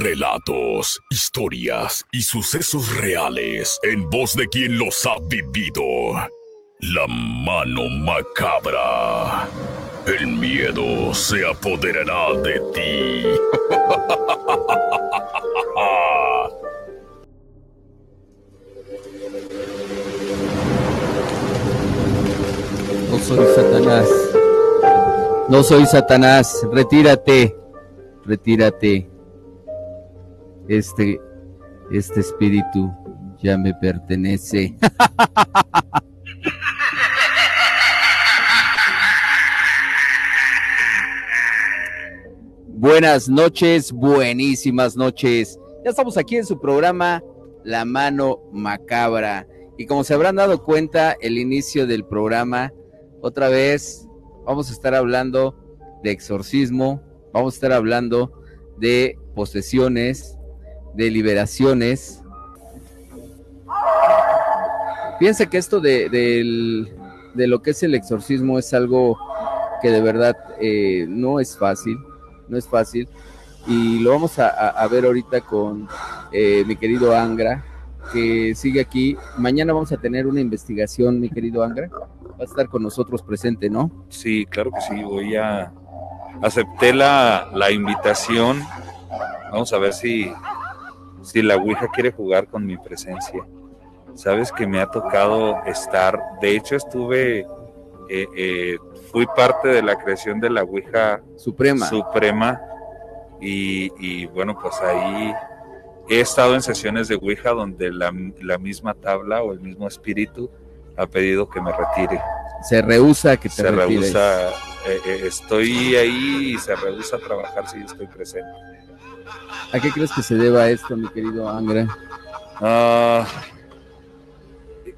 Relatos, historias y sucesos reales en voz de quien los ha vivido. La mano macabra. El miedo se apoderará de ti. No soy Satanás. No soy Satanás. Retírate. Retírate. Este, este espíritu ya me pertenece. Buenas noches, buenísimas noches. Ya estamos aquí en su programa La Mano Macabra. Y como se habrán dado cuenta, el inicio del programa, otra vez vamos a estar hablando de exorcismo, vamos a estar hablando de posesiones, de liberaciones. Piensa que esto de, del- de lo que es el exorcismo es algo que de verdad eh, no es fácil, no es fácil. Y lo vamos a, a- a ver ahorita con eh, mi querido Angra, que sigue aquí. Mañana vamos a tener una investigación, mi querido Angra. Va a estar con nosotros presente, ¿no? Sí, claro que sí, voy a... Acepté la, la invitación. Vamos a ver si, si la Ouija quiere jugar con mi presencia. Sabes que me ha tocado estar, de hecho estuve, eh, eh, fui parte de la creación de la Ouija Suprema. Suprema y, y, bueno, pues ahí he estado en sesiones de Ouija donde la, la misma tabla o el mismo espíritu ha pedido que me retire se rehúsa que te se retires. rehúsa, eh, eh, estoy ahí y se rehúsa a trabajar si yo estoy presente. ¿A qué crees que se deba esto, mi querido Angra? Ah,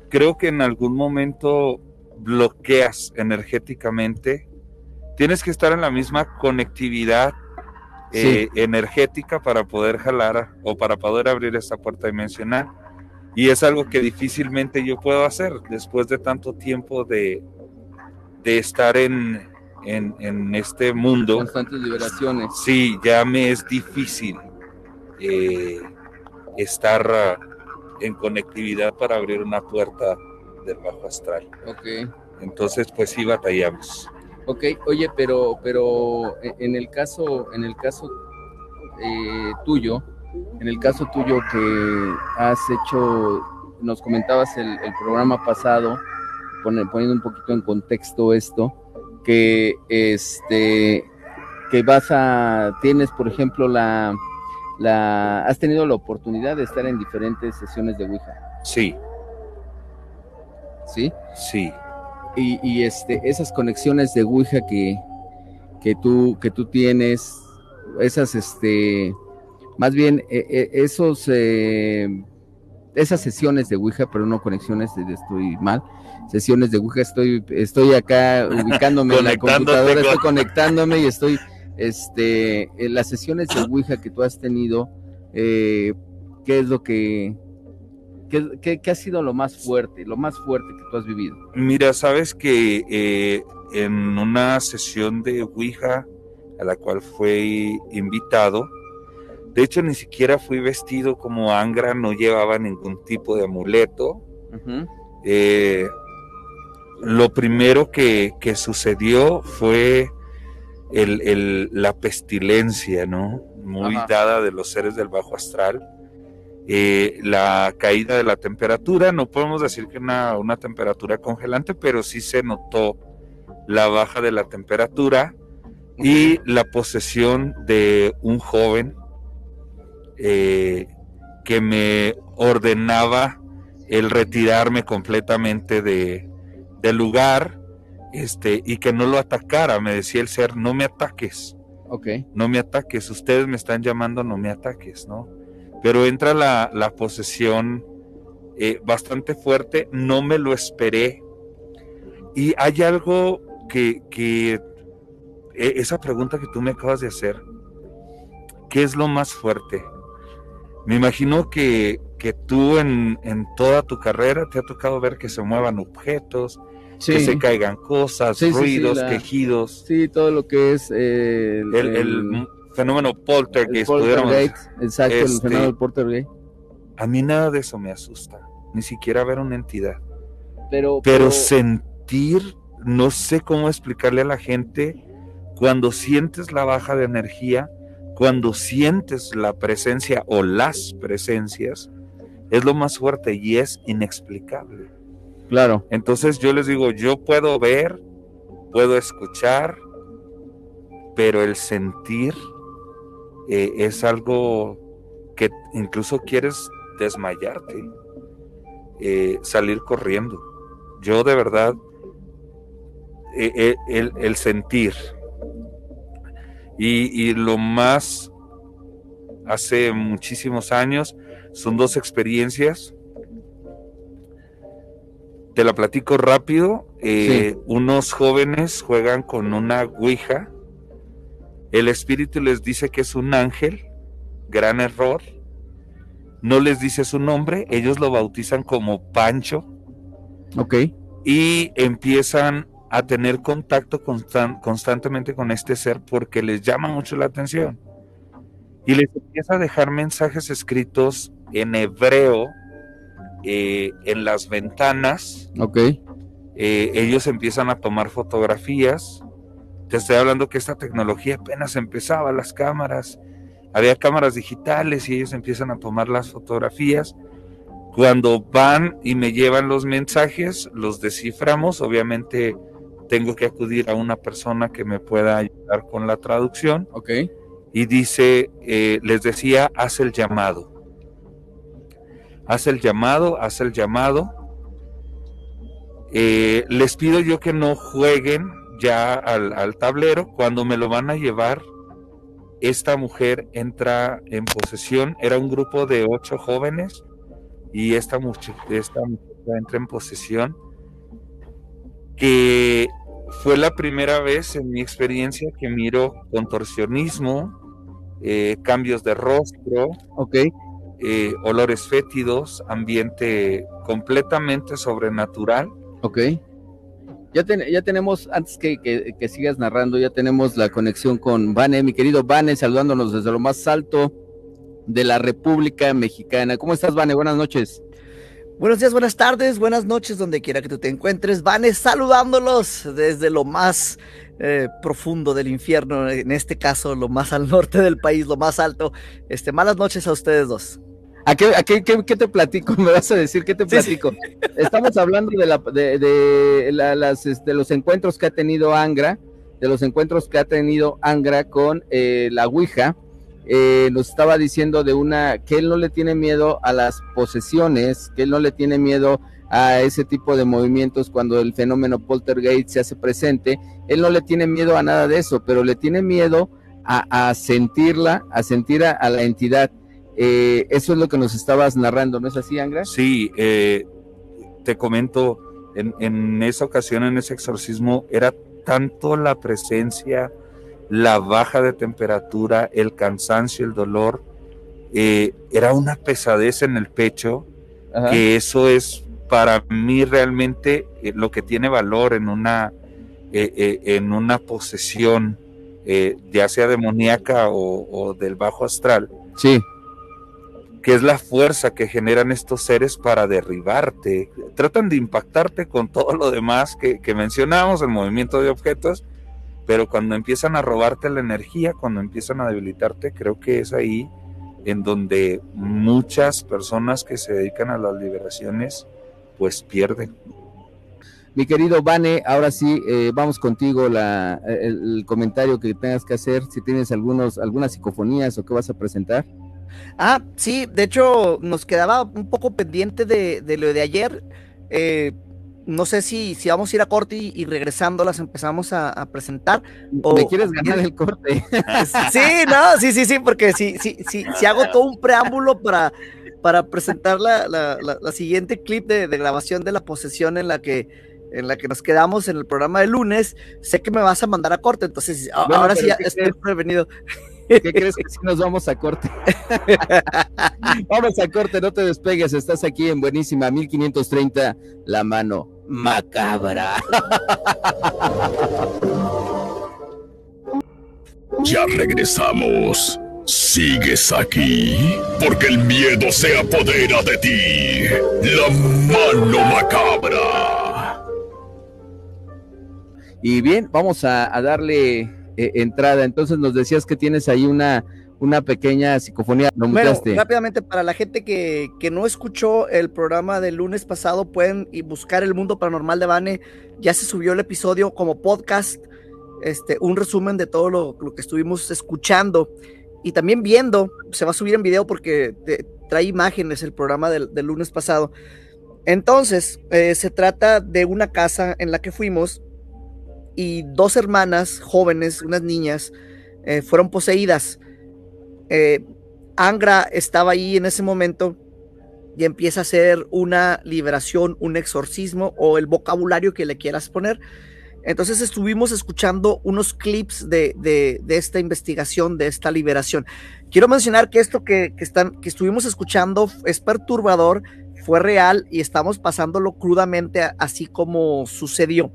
creo que en algún momento bloqueas energéticamente. Tienes que estar en la misma conectividad eh, energética para poder jalar o para poder abrir esta puerta dimensional. Y es algo que difícilmente yo puedo hacer después de tanto tiempo de, de estar en, en, en este mundo. Constantes liberaciones. Sí, ya me es difícil eh, estar ah, en conectividad para abrir una puerta del bajo astral. Ok. Entonces, pues sí batallamos. Ok, oye, pero, pero e- en el caso, en el caso eh, tuyo, en el caso tuyo que has hecho, nos comentabas el, el programa pasado, poniendo un poquito en contexto esto, que este, que vas a, tienes, por ejemplo, la, la, has tenido la oportunidad de estar en diferentes sesiones de Ouija, Sí, ¿sí? sí. y, y, este esas conexiones de Ouija que, que tú que tú tienes esas este más bien eh, eh, esos eh, esas sesiones de Ouija pero no conexiones de- estoy mal. Sesiones de Ouija estoy estoy acá ubicándome en la computadora con- estoy conectándome y estoy este en las sesiones de Ouija que tú has tenido eh, qué es lo que qué, qué- qué ha sido lo más fuerte lo más fuerte que tú has vivido Mira, sabes que eh, en una sesión de Ouija a la cual fui invitado, de hecho ni siquiera fui vestido como Angra, no llevaba ningún tipo de amuleto. Eh, lo primero que, que sucedió fue el- el- la pestilencia, ¿no? Muy Ajá. dada de los seres del bajo astral. Eh, la caída de la temperatura, no podemos decir que una, una temperatura congelante, pero sí se notó la baja de la temperatura y la posesión de un joven eh, que me ordenaba el retirarme completamente de, del lugar este, y que no lo atacara. Me decía el ser, no me ataques, Ok. no me ataques, ustedes me están llamando, no me ataques, ¿no? Pero entra la, la posesión eh, bastante fuerte, no me lo esperé. Y hay algo que, que e, esa pregunta que tú me acabas de hacer, ¿qué es lo más fuerte? Me imagino que, que tú en, en, toda tu carrera te ha tocado ver que se muevan objetos, que se caigan cosas, ruidos, quejidos. Sí, todo lo que es eh, el, fenómeno poltergeist. exacto, el este, fenómeno poltergeist. A mí nada de eso me asusta, ni siquiera ver una entidad. Pero, pero, sentir, no sé cómo explicarle a la gente, cuando sientes la baja de energía, cuando sientes la presencia o las presencias, es lo más fuerte y es inexplicable. Claro. Entonces yo les digo, yo puedo ver, puedo escuchar, pero el sentir eh, es algo que incluso quieres desmayarte, eh, salir corriendo. Yo de verdad, eh, el, sentir, y, y, lo más hace muchísimos años, son dos experiencias te la platico rápido. Eh, unos jóvenes juegan con una Ouija. El espíritu les dice que es un ángel. Gran error. No les dice su nombre. Ellos lo bautizan como Pancho. Ok. Y empiezan a tener contacto constantemente con este ser porque les llama mucho la atención. Y les empieza a dejar mensajes escritos en hebreo eh, en las ventanas. Ok. Eh, ellos empiezan a tomar fotografías. Te estoy hablando que esta tecnología apenas empezaba, las cámaras. Había cámaras digitales y ellos empiezan a tomar las fotografías. Cuando van y me llevan los mensajes, los desciframos. Obviamente tengo que acudir a una persona que me pueda ayudar con la traducción. Ok. Y dice, eh, les decía, haz el llamado haz el llamado, haz el llamado. Eh, les pido yo que no jueguen ya al, tablero. Cuando me lo van a llevar, esta mujer entra en posesión. Era un grupo de ocho jóvenes y esta mujer, esta entra en posesión. Que fue la primera vez en mi experiencia que miro contorsionismo, eh, cambios de rostro. Eh, olores fétidos, ambiente completamente sobrenatural. Ok. Ya, ya tenemos, antes que, que, sigas narrando, ya tenemos la conexión con Vane, mi querido Vane, saludándonos desde lo más alto de la República Mexicana. ¿Cómo estás, Vane? Buenas noches. Buenos días, buenas tardes, buenas noches, donde quiera que tú te encuentres. Vane, saludándolos desde lo más eh, profundo del infierno, en este caso, lo más al norte del país, lo más alto. Este, malas noches a ustedes dos. ¿A qué, te platico? ¿Me vas a decir qué te platico? Estamos hablando de, la, de, las, este, los encuentros que ha tenido Angra, de los encuentros que ha tenido Angra con eh, la Ouija. Eh, nos estaba diciendo de una que él no le tiene miedo a las posesiones, que él no le tiene miedo a ese tipo de movimientos cuando el fenómeno poltergeist se hace presente. Él no le tiene miedo a nada de eso, pero le tiene miedo a, sentirla, a sentir a la entidad. Eh, eso es lo que nos estabas narrando, ¿no es así, Angra? Sí, eh, te comento, en, esa ocasión, en ese exorcismo, era tanto la presencia, la baja de temperatura, el cansancio, el dolor, eh, era una pesadez en el pecho, que eso es para mí realmente lo que tiene valor en una, en una posesión, ya sea demoníaca o, o del bajo astral. Sí que es la fuerza que generan estos seres para derribarte. Tratan de impactarte con todo lo demás que, mencionamos, el movimiento de objetos, pero cuando empiezan a robarte la energía, cuando empiezan a debilitarte, creo que es ahí en donde muchas personas que se dedican a las liberaciones, pues pierden. Mi querido Vane, ahora sí, eh, vamos contigo la, el, el, comentario que tengas que hacer, si tienes algunos, algunas psicofonías o qué vas a presentar. Ah, sí, de hecho nos quedaba un poco pendiente de, lo de ayer. Eh, no sé si, si vamos a ir a corte y, regresando las empezamos a, presentar. ¿O me quieres ganar el corte? sí, no, sí, sí, sí, porque si, si, si, si hago todo un preámbulo para, para presentar la, la, la, siguiente clip de, de, grabación de la posesión en la que en la que nos quedamos en el programa de lunes. Sé que me vas a mandar a corte, entonces ahora sí estoy prevenido. ¿Qué crees que si nos vamos a corte? vamos a corte, no te despegues, estás aquí en Buenísima 1530, la mano macabra. Ya regresamos. ¿Sigues aquí? Porque el miedo se apodera de ti. La mano macabra. Y bien, vamos a, darle eh, entrada. Entonces nos decías que tienes ahí una, una pequeña psicofonía. ¿Lo bueno, rápidamente, para la gente que, que, no escuchó el programa del lunes pasado, pueden buscar El Mundo Paranormal de Bane. Ya se subió el episodio como podcast, este, un resumen de todo lo, lo que estuvimos escuchando y también viendo, se va a subir en video porque trae imágenes el programa del, lunes pasado. Entonces, eh, se trata de una casa en la que fuimos y dos hermanas jóvenes, unas niñas, eh, fueron poseídas. Eh, Angra estaba ahí en ese momento y empieza a hacer una liberación, un exorcismo o el vocabulario que le quieras poner. Entonces estuvimos escuchando unos clips de, esta investigación, de esta liberación. Quiero mencionar que esto que, están, que estuvimos escuchando es perturbador, fue real y estamos pasándolo crudamente así como sucedió.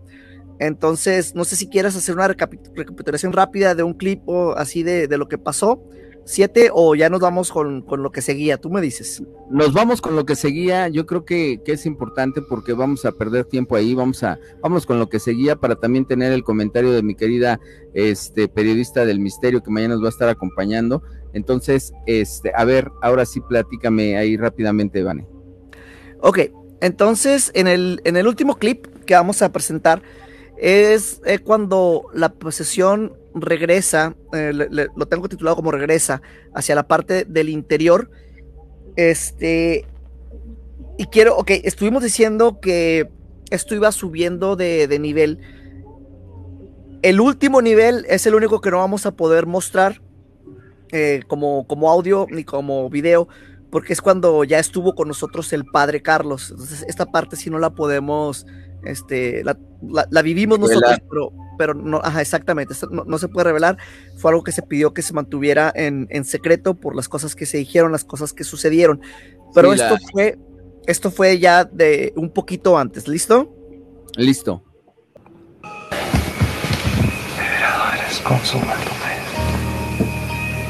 Entonces, no sé si quieres hacer una recapitulación rápida de un clip o así de, de lo que pasó siete o ya nos vamos con, lo que seguía? Tú me dices. Nos vamos con lo que seguía, yo creo que, es importante porque vamos a perder tiempo ahí, vamos a, vamos con lo que seguía para también tener el comentario de mi querida este, periodista del misterio que mañana nos va a estar acompañando. Entonces, este, a ver, ahora sí platícame ahí rápidamente, Vane. Ok, entonces en el, en el último clip que vamos a presentar es eh, cuando la posesión regresa, eh, lo tengo titulado como regresa hacia la parte del interior. Este, y quiero, ok, estuvimos diciendo que esto iba subiendo de, nivel. El último nivel es el único que no vamos a poder mostrar eh, como, como audio ni como video, porque es cuando ya estuvo con nosotros el padre Carlos. Entonces, esta parte sí no la podemos, este, la, vivimos nosotros, pero pero no, ajá, exactamente, no, se puede revelar. Fue algo que se pidió que se mantuviera en, secreto por las cosas que se dijeron, las cosas que sucedieron. Pero esto fue, esto fue ya de un poquito antes, ¿listo? Listo. Liberado eres consumado,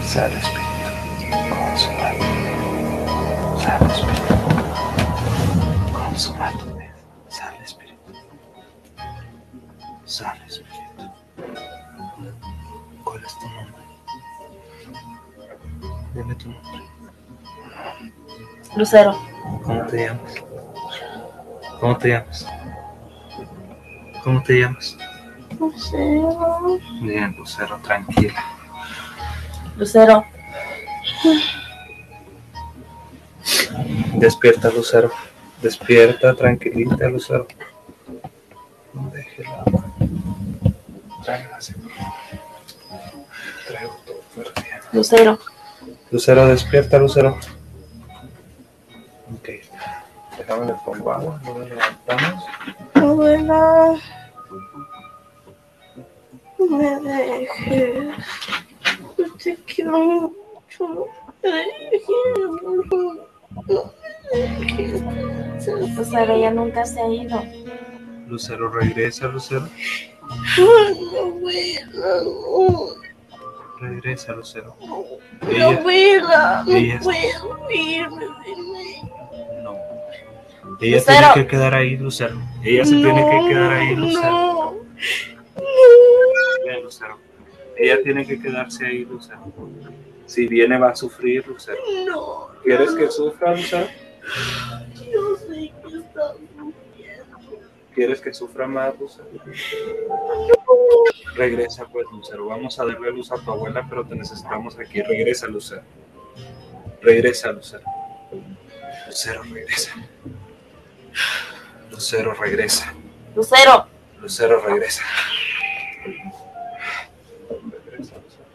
Sal espíritu, consumado. Sal espíritu, consumado. Sal espíritu. Dime tu nombre. Lucero. ¿Cómo te llamas? ¿Cómo te llamas? ¿Cómo te llamas? Lucero. Bien, Lucero, tranquila. Lucero. Despierta, Lucero. Despierta, tranquilita, Lucero. Lucero. Lucero, despierta, Lucero. Ok. Déjame le pongo agua, no le levantamos. Abuela. No me dejes. Yo te quiero mucho. No me dejes. No me. Lucero ya nunca se ha ido. Lucero, regresa, Lucero. No, abuela, no. Regresa, Lucero. Ella, no puedo, no puedo irme. No. Ella tiene que quedar ahí, Lucero. Ella se tiene que quedar ahí, Lucero. No. Bien, Lucero. Ella tiene que quedarse ahí, Lucero. Si viene va a sufrir, Lucero. No. ¿Quieres que sufra, Lucero? Yo sé que está ¿Quieres que sufra más, Lucero? Regresa, pues, Lucero. Vamos a darle luz a tu abuela, pero te necesitamos aquí. Regresa, Lucero. Regresa, Lucero. Lucero, regresa. Lucero, regresa. Lucero. Lucero, regresa. Regresa, Lucero.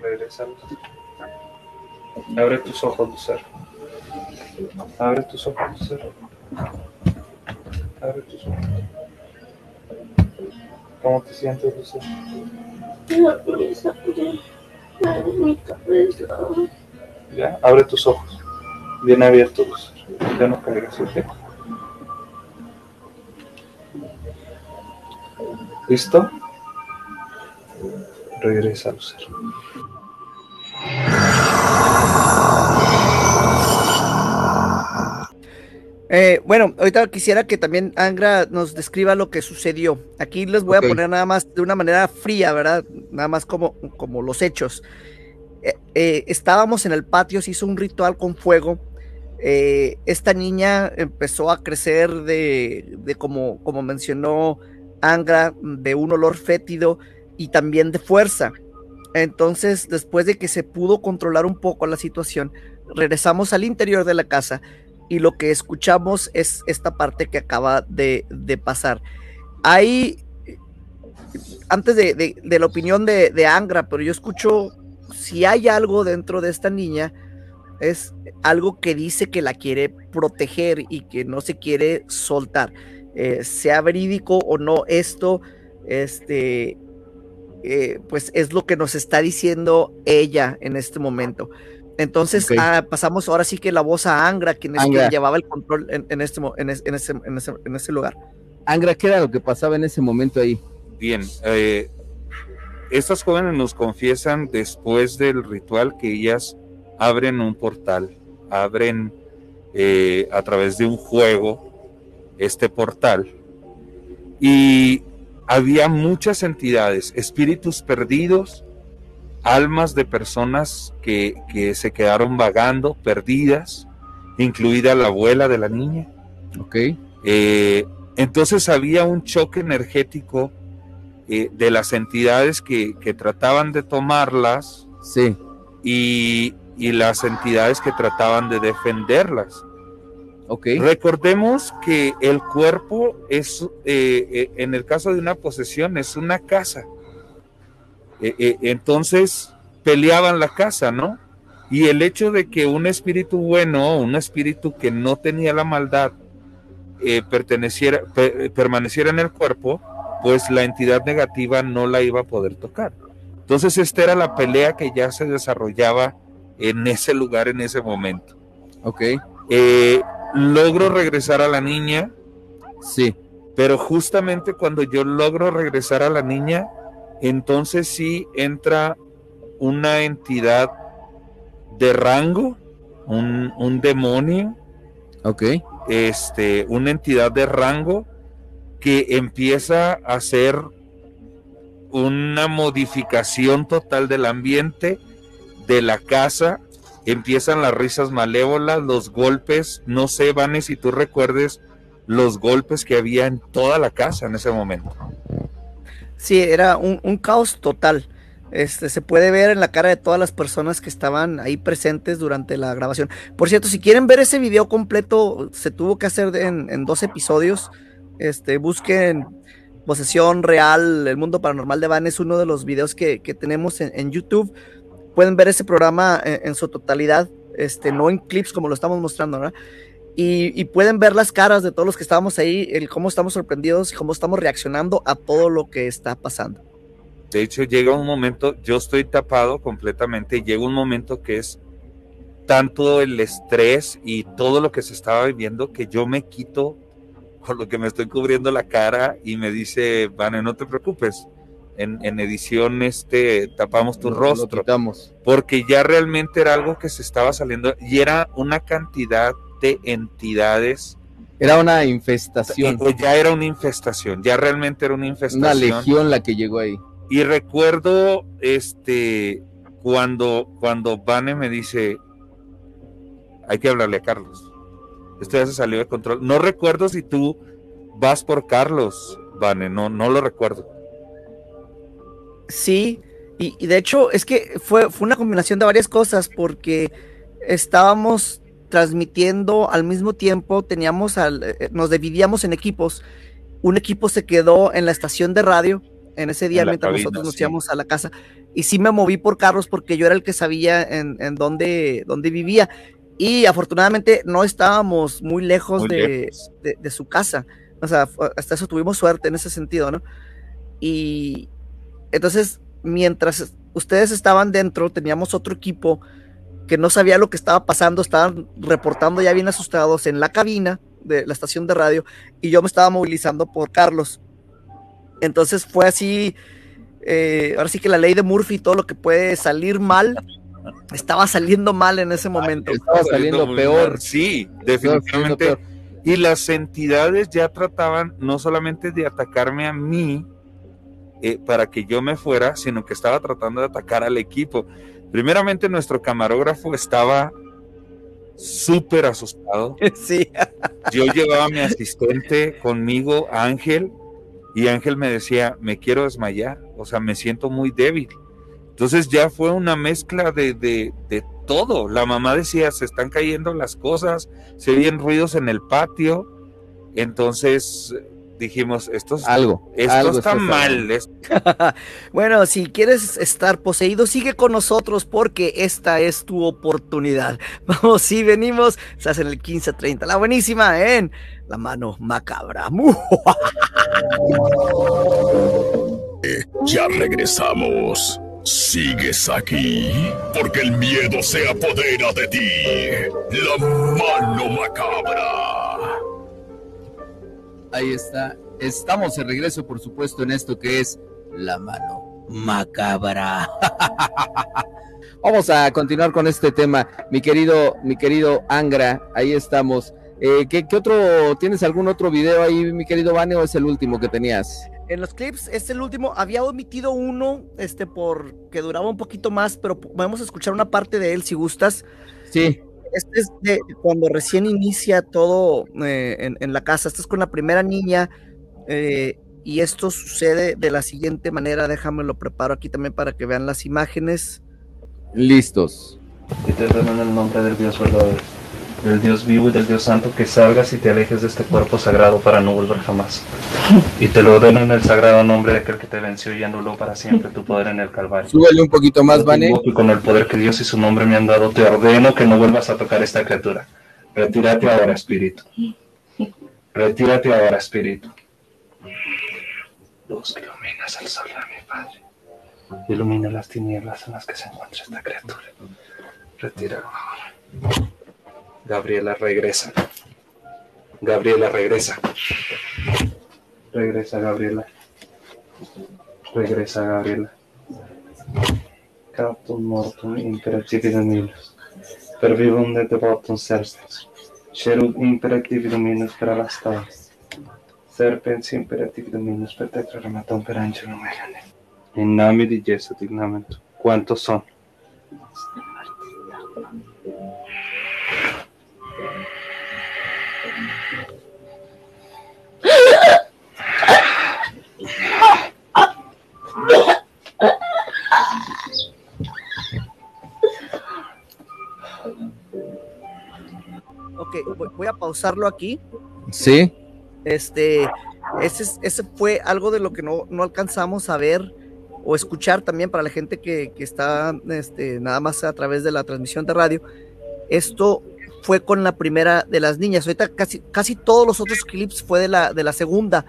Regresa, Lucero. Abre tus ojos, Lucero. Abre tus ojos, Lucero. Abre tus ojos. ¿Cómo te sientes, cabeza. Ya, abre tus ojos. Bien abiertos. Ya no caigas, ¿ok? ¿Listo? Regresa, Lucero. Eh, bueno, ahorita quisiera que también Angra nos describa lo que sucedió. Aquí les voy a poner nada más de una manera fría, ¿verdad? Nada más como, como los hechos. Eh, eh, estábamos en el patio, se hizo un ritual con fuego. Eh, esta niña empezó a crecer de, de como, como mencionó Angra, de un olor fétido y también de fuerza. Entonces, después de que se pudo controlar un poco la situación, regresamos al interior de la casa y lo que escuchamos es esta parte que acaba de, pasar. Hay, antes de, la opinión de, de Angra, pero yo escucho, si hay algo dentro de esta niña, es algo que dice que la quiere proteger y que no se quiere soltar. Eh, sea verídico o no esto, este, eh, pues es lo que nos está diciendo ella en este momento. Entonces ah, pasamos ahora sí que la voz a Angra, quien es Angra. quien llevaba el control en, en este, en, es- en ese, en, ese, en ese lugar. Angra, ¿qué era lo que pasaba en ese momento ahí? Bien, eh, estas jóvenes nos confiesan después del ritual que ellas abren un portal, abren eh, a través de un juego este portal y había muchas entidades, espíritus perdidos, almas de personas que, que se quedaron vagando, perdidas, incluida la abuela de la niña. Ok. Eh, entonces había un choque energético eh, de las entidades que, que trataban de tomarlas Sí. y, y las entidades que trataban de defenderlas. Ok. Recordemos que el cuerpo es, eh, en el caso de una posesión, es una casa. Eh, eh, entonces peleaban la casa, ¿no? Y el hecho de que un espíritu bueno, un espíritu que no tenía la maldad, eh, perteneciera, per- permaneciera en el cuerpo, pues la entidad negativa no la iba a poder tocar. Entonces esta era la pelea que ya se desarrollaba en ese lugar, en ese momento. Ok. Eh, logro regresar a la niña, Sí. pero justamente cuando yo logro regresar a la niña, entonces sí entra una entidad de rango, un, un demonio, Ok. este, una entidad de rango que empieza a hacer una modificación total del ambiente, de la casa, empiezan las risas malévolas, los golpes, no sé, Vane, si tú recuerdes los golpes que había en toda la casa en ese momento. Sí, era un, caos total. Este, se puede ver en la cara de todas las personas que estaban ahí presentes durante la grabación. Por cierto, si quieren ver ese video completo, se tuvo que hacer en, dos episodios. Este, busquen Posesión Real, El Mundo Paranormal de Van, es uno de los videos que, tenemos en, YouTube. Pueden ver ese programa en, su totalidad, este, no en clips como lo estamos mostrando, ¿verdad? Y, y pueden ver las caras de todos los que estábamos ahí, el cómo estamos sorprendidos y cómo estamos reaccionando a todo lo que está pasando. De hecho, llega un momento, yo estoy tapado completamente, y llega un momento que es tanto el estrés y todo lo que se estaba viviendo que yo me quito con lo que me estoy cubriendo la cara y me dice, Vane, no te preocupes, en, en edición este tapamos tu rostro, porque ya realmente era algo que se estaba saliendo y era una cantidad de entidades, Era una infestación. eh, ya era una infestación, ya realmente era una Una infestación. legión la que llegó ahí. Y recuerdo este cuando, cuando Vane me dice hay que hablarle a Carlos. Esto ya se salió de control. No recuerdo si tú vas por Carlos, Vane, no, no lo recuerdo. Sí, y, y de hecho es que fue, fue una combinación de varias cosas porque estábamos transmitiendo al mismo tiempo, teníamos al, eh, nos dividíamos en equipos. Un equipo se quedó en la estación de radio en ese día En mientras cabina, nosotros nos sí. íbamos a la casa. Y sí me moví por Carlos porque yo era el que sabía en, en dónde, dónde vivía. Y afortunadamente no estábamos muy lejos, Muy de, lejos. de- de su casa. O sea, hasta eso tuvimos suerte en ese sentido, ¿no? Y entonces, mientras ustedes estaban dentro, teníamos otro equipo que no sabía lo que estaba pasando, estaban reportando ya bien asustados en la cabina de la estación de radio y yo me estaba movilizando por Carlos. Entonces fue así, eh, ahora sí que la ley de Murphy, todo lo que puede salir mal, estaba saliendo mal en ese momento. Estaba saliendo peor. mal. Sí, definitivamente. peor. Y las entidades ya trataban no solamente de atacarme a mí eh, para que yo me fuera, sino que estaba tratando de atacar al equipo. Primeramente nuestro camarógrafo estaba súper asustado. Sí, Yo llevaba a mi asistente conmigo, Ángel, y Ángel me decía, me quiero desmayar, o sea, me siento muy débil. Entonces ya fue una mezcla de, de, de todo. La mamá decía, se están cayendo las cosas, se oyen ruidos en el patio. Entonces dijimos, esto, es- Algo. esto algo está mal. Bueno, si quieres estar poseído, sigue con nosotros porque esta es tu oportunidad. Vamos, si venimos, se hacen el 15-30. La buenísima en La Mano Macabra. Ya regresamos. Sigues aquí porque el miedo se apodera de ti. La mano macabra. Ahí está. Estamos de regreso, por supuesto, en esto que es la mano macabra. Vamos a continuar con este tema, mi querido, mi querido Angra. Ahí estamos. Eh, ¿qué, qué otro? ¿Tienes algún otro video ahí, mi querido Vane, o es el último que tenías? En los clips, este es el último. Había omitido uno, este, por que duraba un poquito más, pero podemos escuchar una parte de él si gustas. Sí. Este es de cuando recién inicia todo eh, en, en la casa. Este es con la primera niña. eh, y esto sucede de la siguiente manera. Déjame lo preparo aquí también para que vean las imágenes. Listos. Y te ordeno en el nombre del del Dios vivo y del Dios santo, que salgas y te alejes de este cuerpo sagrado para no volver jamás. Y te lo ordeno en el sagrado nombre de aquel que te venció y anuló para siempre tu poder en el Calvario. Súbele un poquito más, Vane. Y con el poder que Dios y su nombre me han dado, te ordeno que no vuelvas a tocar esta criatura. Retírate ahora, espíritu. Retírate ahora, espíritu. Luz que iluminas el sol de mi Padre. Ilumina las tinieblas en las que se encuentra esta criatura. Retíralo ahora. Gabriela, regresa. Gabriela, regresa. Regresa, Gabriela. Regresa, Gabriela. Captum mortum imperatividum minus. Per vivum de devotum serstes. Cherub imperatividum minus per alasta. Serpens imperatividum minus per tetraramatum per angelum megane. In nome di Gesù dignamente. ¿Cuántos son? Voy, a pausarlo aquí. Sí. Este, ese, es- ese fue algo de lo que no, no alcanzamos a ver o escuchar también para la gente que, que está este, nada más a través de la transmisión de radio. Esto fue con la primera de las niñas. Ahorita casi, casi todos los otros clips fue de la, de la segunda.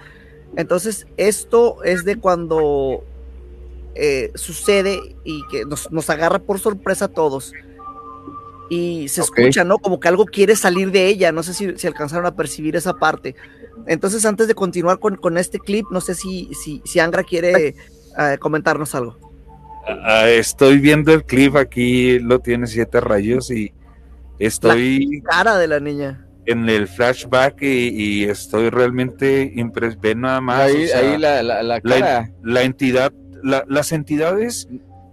Entonces, esto es de cuando eh, sucede y que nos, nos agarra por sorpresa a todos. Y se escucha, ¿no? Como que algo quiere salir de ella. No sé si, si alcanzaron a percibir esa parte. Entonces, antes de continuar con, con este clip, no sé si, si, si Angra quiere eh, comentarnos algo. Ah, estoy viendo el clip aquí, lo tiene siete rayos y estoy Cara de la niña. en el flashback y, y estoy realmente impresionado. Ve nada más. Ahí, o sea, ahí la, la, la la, cara. la entidad, la- las entidades,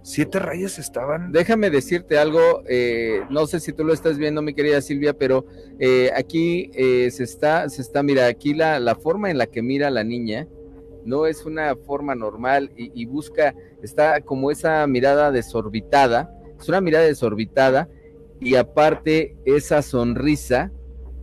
siete rayas estaban. Déjame decirte algo, eh, no sé si tú lo estás viendo, mi querida Silvia, pero eh, aquí eh, se está, se está, mira, aquí la, la forma en la que mira la niña no es una forma normal y, busca, está como esa mirada desorbitada, es una mirada desorbitada y aparte esa sonrisa,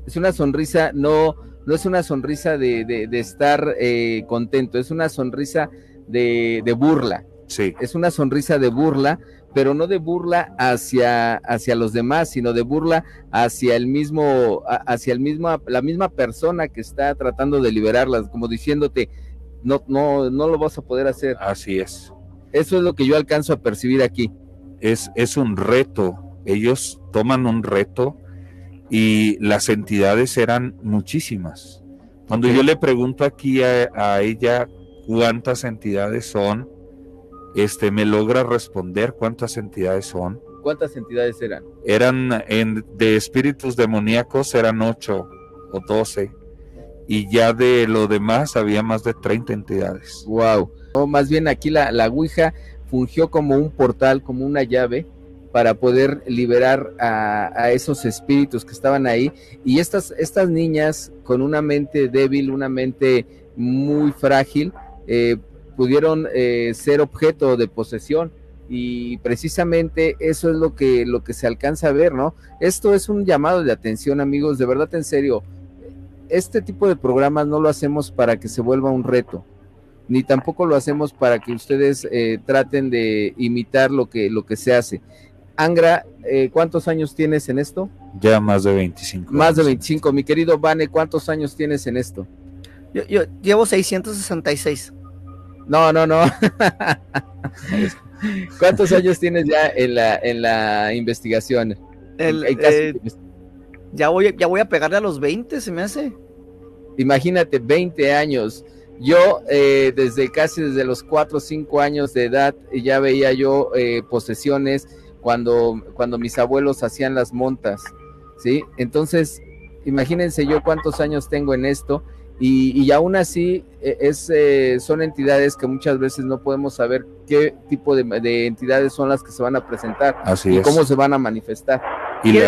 es una sonrisa, no, no es una sonrisa de, de- de estar eh, contento, es una sonrisa de, de burla Sí. es una sonrisa de burla pero no de burla hacia, hacia los demás, sino de burla hacia el mismo, hacia el mismo, la misma persona que está tratando de liberarlas, como diciéndote, no, no, no lo vas a poder hacer. Así es. Eso es lo que yo alcanzo a percibir aquí. Es, es un reto. Ellos toman un reto y las entidades eran muchísimas. Cuando yo le pregunto aquí a, ella cuántas entidades son, este me logra responder cuántas entidades son. ¿Cuántas entidades eran? Eran en, de espíritus demoníacos eran ocho o doce y ya de lo demás había más de 30 entidades. Wow. más bien aquí la, la Ouija fungió como un portal, como una llave para poder liberar a, esos espíritus que estaban ahí. Y estas, estas niñas con una mente débil, una mente muy frágil, eh, pudieron eh, ser objeto de posesión y precisamente eso es lo que lo que se alcanza a ver, ¿no? Esto es un llamado de atención, amigos, de verdad en serio. Este tipo de programas no lo hacemos para que se vuelva un reto, ni tampoco lo hacemos para que ustedes eh, traten de imitar lo que lo que se hace. Angra, eh, ¿cuántos años tienes en esto? Ya más de 25. Más de 25. Mi querido Vane, ¿cuántos años tienes en esto? Yo, llevo 666. No, no, no. ¿Cuántos años tienes ya en la, en la investigación? Eh, ya, voy, ya voy a pegarle a los 20, se me hace. Imagínate, 20 años. Yo eh, desde casi desde los 4 o 5 años de edad ya veía yo posesiones cuando, cuando mis abuelos hacían las montas, ¿sí? Entonces, imagínense yo cuántos años tengo en esto y, y aún así e, es, eh, son entidades que muchas veces no podemos saber qué tipo de, entidades son las que se van a presentar Así y cómo se van a manifestar. Y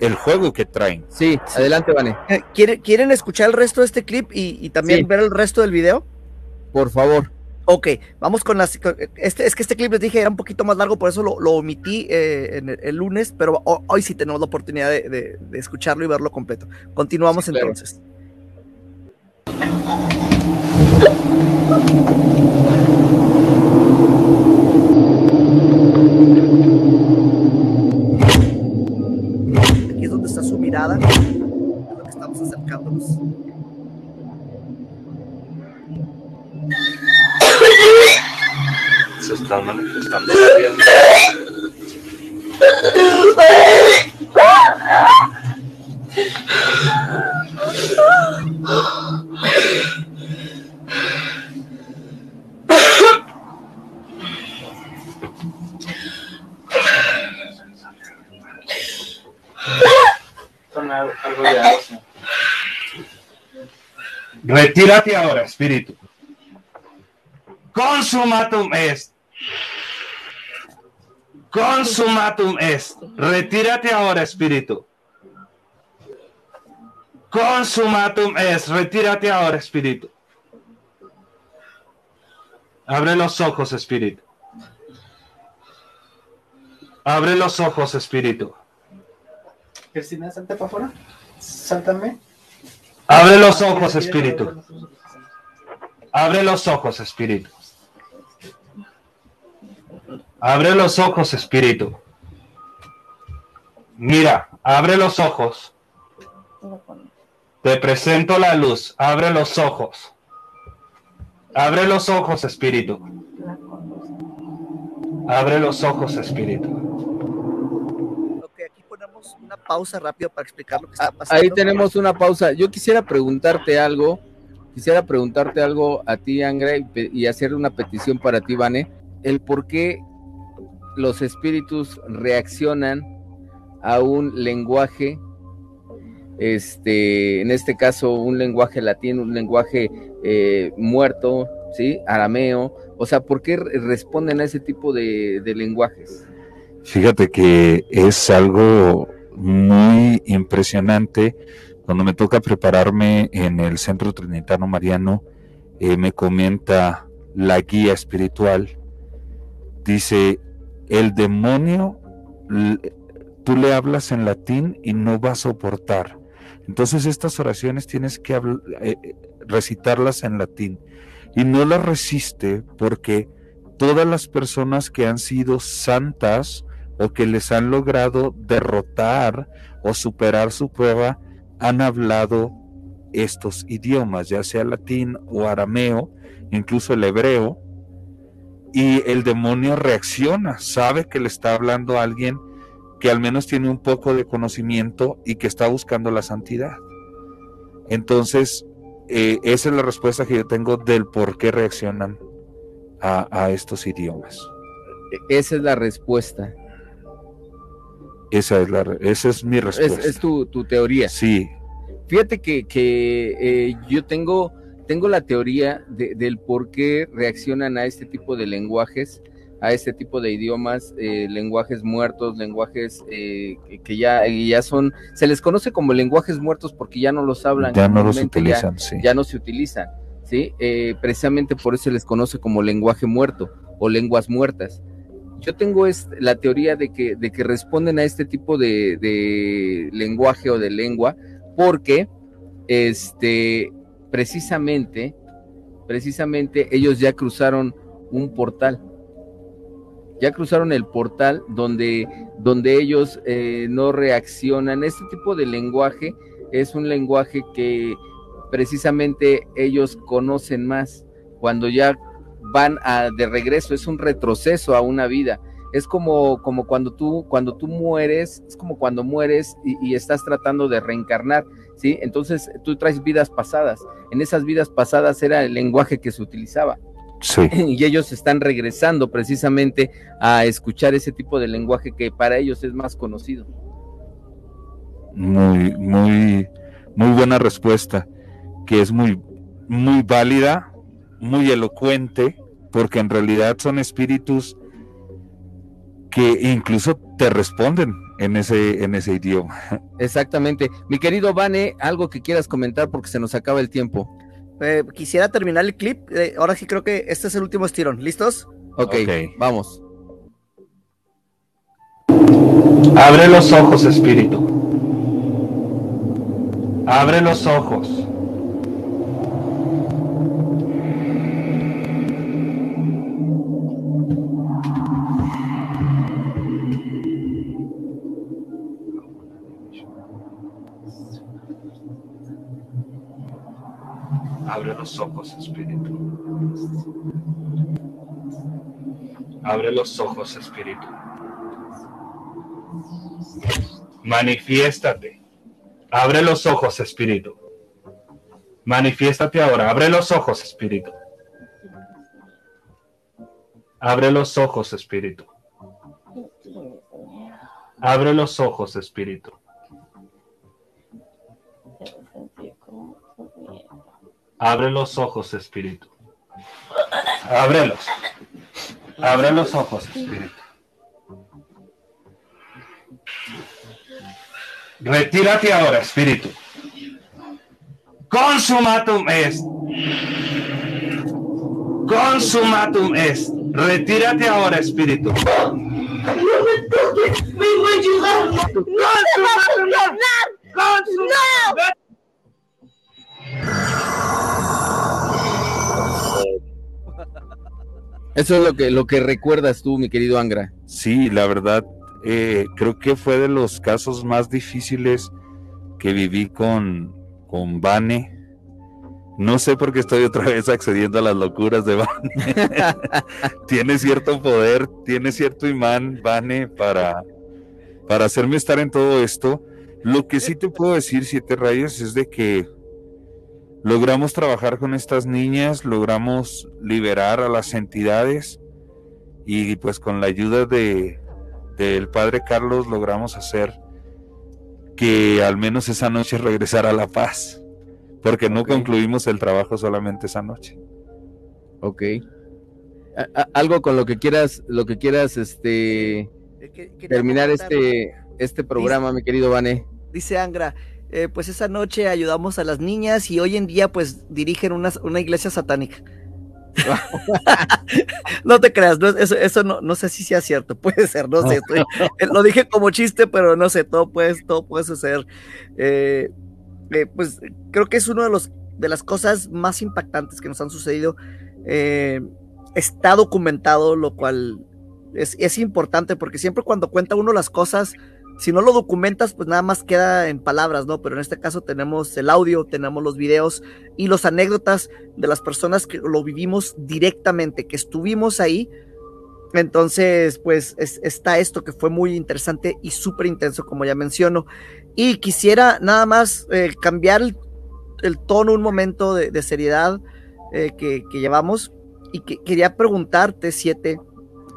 el juego que traen. Sí, adelante, Vane. Eh, ¿Quieren, escuchar el resto de este clip y, también ver el resto del video? Por favor. Ok, vamos con las. Este, es que este clip les dije era un poquito más largo, por eso lo, omití eh, en el, lunes, pero hoy sí tenemos la oportunidad de, escucharlo y verlo completo. Continuamos entonces. Aquí es donde está su mirada, lo que estamos acercándonos. se están manifestando Retírate ahora, espíritu. Consumatum est. Consumatum est. Retírate ahora, espíritu. Consumatum est. Retírate ahora, espíritu. Abre los ojos, espíritu. Abre los ojos, espíritu. Cristina, salte para afuera. Sáltame. Abre los ojos, espíritu. Abre los ojos, espíritu. Abre los ojos, espíritu. Mira, abre los ojos. Te presento la luz. Abre los ojos. Abre los ojos, espíritu. Abre los ojos, espíritu. Ok, aquí ponemos una pausa rápido para explicar lo que está ah, pasando. Ahí tenemos una pausa. Yo quisiera preguntarte algo. Quisiera preguntarte algo a ti, Angra, y, hacer una petición para ti, Vane. El por qué los espíritus reaccionan a un lenguaje, este, en este caso un lenguaje latino, un lenguaje eh, muerto, ¿sí? Arameo. O sea, ¿por qué responden a ese tipo de, lenguajes? Fíjate que es algo muy impresionante. Cuando me toca prepararme en el Centro Trinitano Mariano, eh, me comenta la guía espiritual, dice, el demonio, tú le hablas en latín y no va a soportar. Entonces estas oraciones tienes que eh, recitarlas en latín. Y no las resiste porque todas las personas que han sido santas o que les han logrado derrotar o superar su prueba han hablado estos idiomas, ya sea latín o arameo, incluso el hebreo, y el demonio reacciona, sabe que le está hablando a alguien que al menos tiene un poco de conocimiento y que está buscando la santidad. Entonces, eh, esa es la respuesta que yo tengo del por qué reaccionan a, estos idiomas. Esa es la respuesta. Esa es, la, esa es mi respuesta. Es, tu, teoría. Sí. Fíjate que, que eh, yo tengo, tengo la teoría del por qué reaccionan a este tipo de lenguajes a este tipo de idiomas, eh, lenguajes muertos, lenguajes eh, que ya, ya son, se les conoce como lenguajes muertos porque ya no los hablan. Ya no los utilizan, ya, sí. Ya no se utilizan, ¿sí? Eh, precisamente por eso se les conoce como lenguaje muerto o lenguas muertas. Yo tengo la teoría de que, de que responden a este tipo de, de lenguaje o de lengua porque este, precisamente, precisamente ellos ya cruzaron un portal ya cruzaron el portal donde, donde ellos eh, no reaccionan. Este tipo de lenguaje es un lenguaje que precisamente ellos conocen más cuando ya van a, de regreso, es un retroceso a una vida. Es como, como cuando tú, cuando tú mueres, es como cuando mueres y, y estás tratando de reencarnar, ¿sí? Entonces tú traes vidas pasadas. En esas vidas pasadas era el lenguaje que se utilizaba. Y ellos están regresando precisamente a escuchar ese tipo de lenguaje que para ellos es más conocido. Muy, muy, muy buena respuesta, que es muy, muy válida, muy elocuente, porque en realidad son espíritus que incluso te responden en ese, en ese idioma. Exactamente. Mi querido Vane, algo que quieras comentar porque se nos acaba el tiempo. Eh, quisiera terminar el clip. Eh, ahora sí creo que este es el último estirón. ¿Listos? ok, vamos. Abre los ojos, espíritu. Abre los ojos. Abre los ojos, Espíritu. Abre los ojos, Espíritu. Manifiéstate. Abre los ojos, Espíritu. Manifiéstate ahora. Abre los ojos, Espíritu. Abre los ojos, Espíritu. Abre los ojos, Espíritu. Abre los ojos, Espíritu. Ábrelos. Abre los ojos, Espíritu. Retírate ahora, Espíritu. Consumatum est. Consumatum est. Retírate ahora, Espíritu. No me toques, me voy a ayudar. No, no, Eso es lo que, lo que recuerdas tú, mi querido Angra. Sí, la verdad, eh, creo que fue de los casos más difíciles que viví con, con Vane. No sé por qué estoy otra vez accediendo a las locuras de Vane. tiene cierto poder, tiene cierto imán, Vane, para, para hacerme estar en todo esto. Lo que sí te puedo decir, Siete Rayos, es de que logramos trabajar con estas niñas, logramos liberar a las entidades y pues con la ayuda de del padre Carlos logramos hacer que al menos esa noche regresara la paz, porque no concluimos el trabajo solamente esa noche. Ok. algo con lo que quieras, lo que quieras, este, eh, terminar este, este programa, mi querido Vane. Dice Angra, eh, pues esa noche ayudamos a las niñas y hoy en día pues dirigen una, una iglesia satánica. no te creas, eso, no, no, sé si sea cierto, puede ser, no sé, eh, lo dije como chiste, pero no sé, todo puede, todo puede suceder. Eh, pues creo que es una de, los, de las cosas más impactantes que nos han sucedido está documentado, lo cual es, es importante porque siempre cuando cuenta uno las cosas, si no lo documentas, pues nada más queda en palabras, ¿no? Pero en este caso tenemos el audio, tenemos los videos y las anécdotas de las personas que lo vivimos directamente, que estuvimos ahí. Entonces, pues es- está esto que fue muy interesante y súper intenso, como ya menciono. Y quisiera nada más eh, cambiar el, el tono un momento de, de seriedad eh, que, que llevamos y que quería preguntarte, Siete,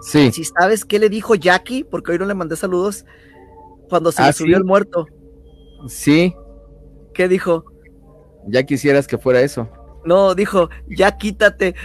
Sí. si sabes qué le dijo Jackie, porque hoy no le mandé saludos, cuando se Ah, le subió ¿sí? el muerto. Sí, ¿Qué dijo? ya quisieras que fuera eso. No, dijo, ya quítate.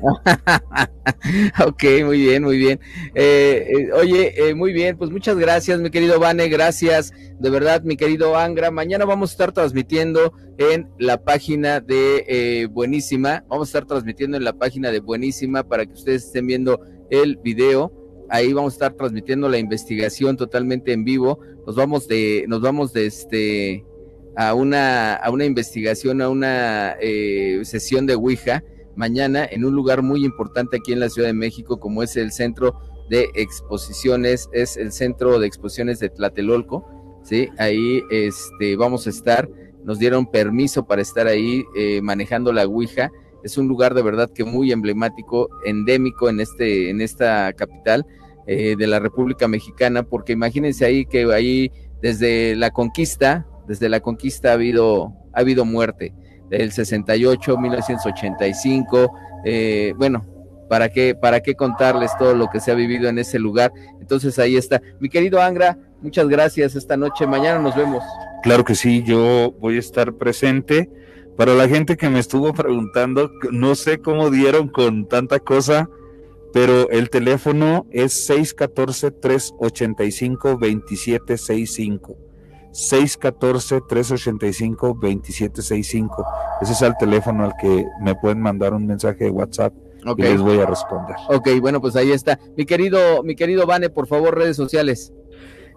ok, muy bien, muy bien. Eh, eh, oye, eh, muy bien, pues muchas gracias, mi querido Vane, gracias, de verdad, mi querido Angra. Mañana vamos a estar transmitiendo en la página de Buenísima, vamos a estar transmitiendo en la página de Buenísima para que ustedes estén viendo el video. Ahí vamos a estar transmitiendo la investigación totalmente en vivo. Nos vamos de, nos vamos de este a una, a una investigación, a una eh, sesión de Ouija mañana en un lugar muy importante aquí en la Ciudad de México, como es el Centro de Exposiciones, es el Centro de Exposiciones de Tlatelolco, ¿sí? Ahí este, vamos a estar, nos dieron permiso para estar ahí eh, manejando la Ouija, es un lugar de verdad que muy emblemático, endémico en, este, en esta capital eh, de la República Mexicana, porque imagínense ahí que ahí desde la conquista, desde la conquista ha habido, ha habido muerte del 68, 1985, eh, bueno, ¿para qué, ¿para qué contarles todo lo que se ha vivido en ese lugar? Entonces ahí está. Mi querido Angra, muchas gracias esta noche, mañana nos vemos. Claro que sí, yo voy a estar presente. Para la gente que me estuvo preguntando, no sé cómo dieron con tanta cosa, pero el teléfono es 614-385-2765. 614-385-2765. Ese es el teléfono al que me pueden mandar un mensaje de WhatsApp y les voy a responder. ok, bueno, pues ahí está. Mi querido, mi querido Vane, por favor, redes sociales.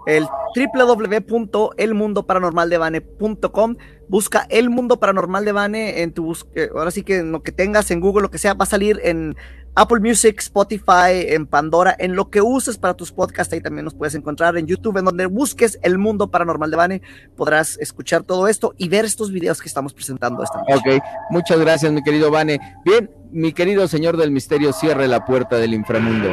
El www.elmundoparanormaldevane.com Busca El Mundo Paranormal de Vane en tu bus- eh, ahora sí que en lo que tengas en Google, lo que sea, va a salir en Apple Music, Spotify, en Pandora, en lo que uses para tus podcasts, ahí también nos puedes encontrar en YouTube, en donde busques El Mundo Paranormal de Vane, podrás escuchar todo esto y ver estos videos que estamos presentando esta noche. Ok, muchas gracias, mi querido Vane. Bien, mi querido señor del misterio, cierre la puerta del inframundo.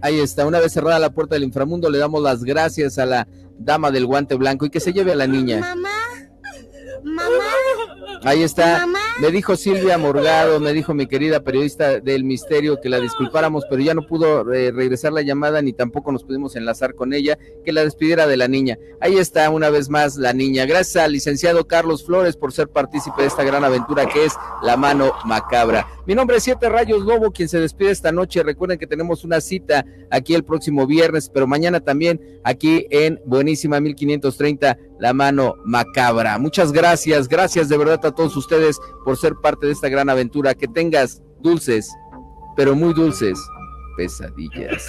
Ahí está, una vez cerrada la puerta del inframundo, le damos las gracias a la dama del guante blanco y que se lleve a la niña. Mamá, mamá, Ahí está. mamá. Me dijo Silvia Morgado, me dijo mi querida periodista del misterio que la disculpáramos, pero ya no pudo eh, regresar la llamada ni tampoco nos pudimos enlazar con ella, que la despidiera de la niña. Ahí está una vez más la niña. Gracias al licenciado Carlos Flores por ser partícipe de esta gran aventura que es La Mano Macabra. Mi nombre es Siete Rayos Lobo, quien se despide esta noche. Recuerden que tenemos una cita aquí el próximo viernes, pero mañana también aquí en Buenísima 1530, La Mano Macabra. Muchas gracias, gracias de verdad a todos ustedes por ser parte de esta gran aventura. Que tengas dulces, pero muy dulces, pesadillas.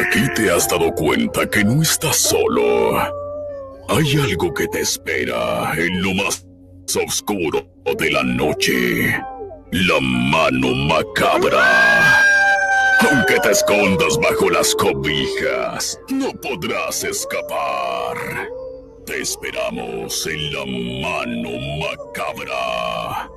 Aquí te has dado cuenta que no estás solo. Hay algo que te espera en lo más oscuro de la noche. La mano macabra. Aunque te escondas bajo las cobijas, no podrás escapar. Te esperamos en la mano macabra.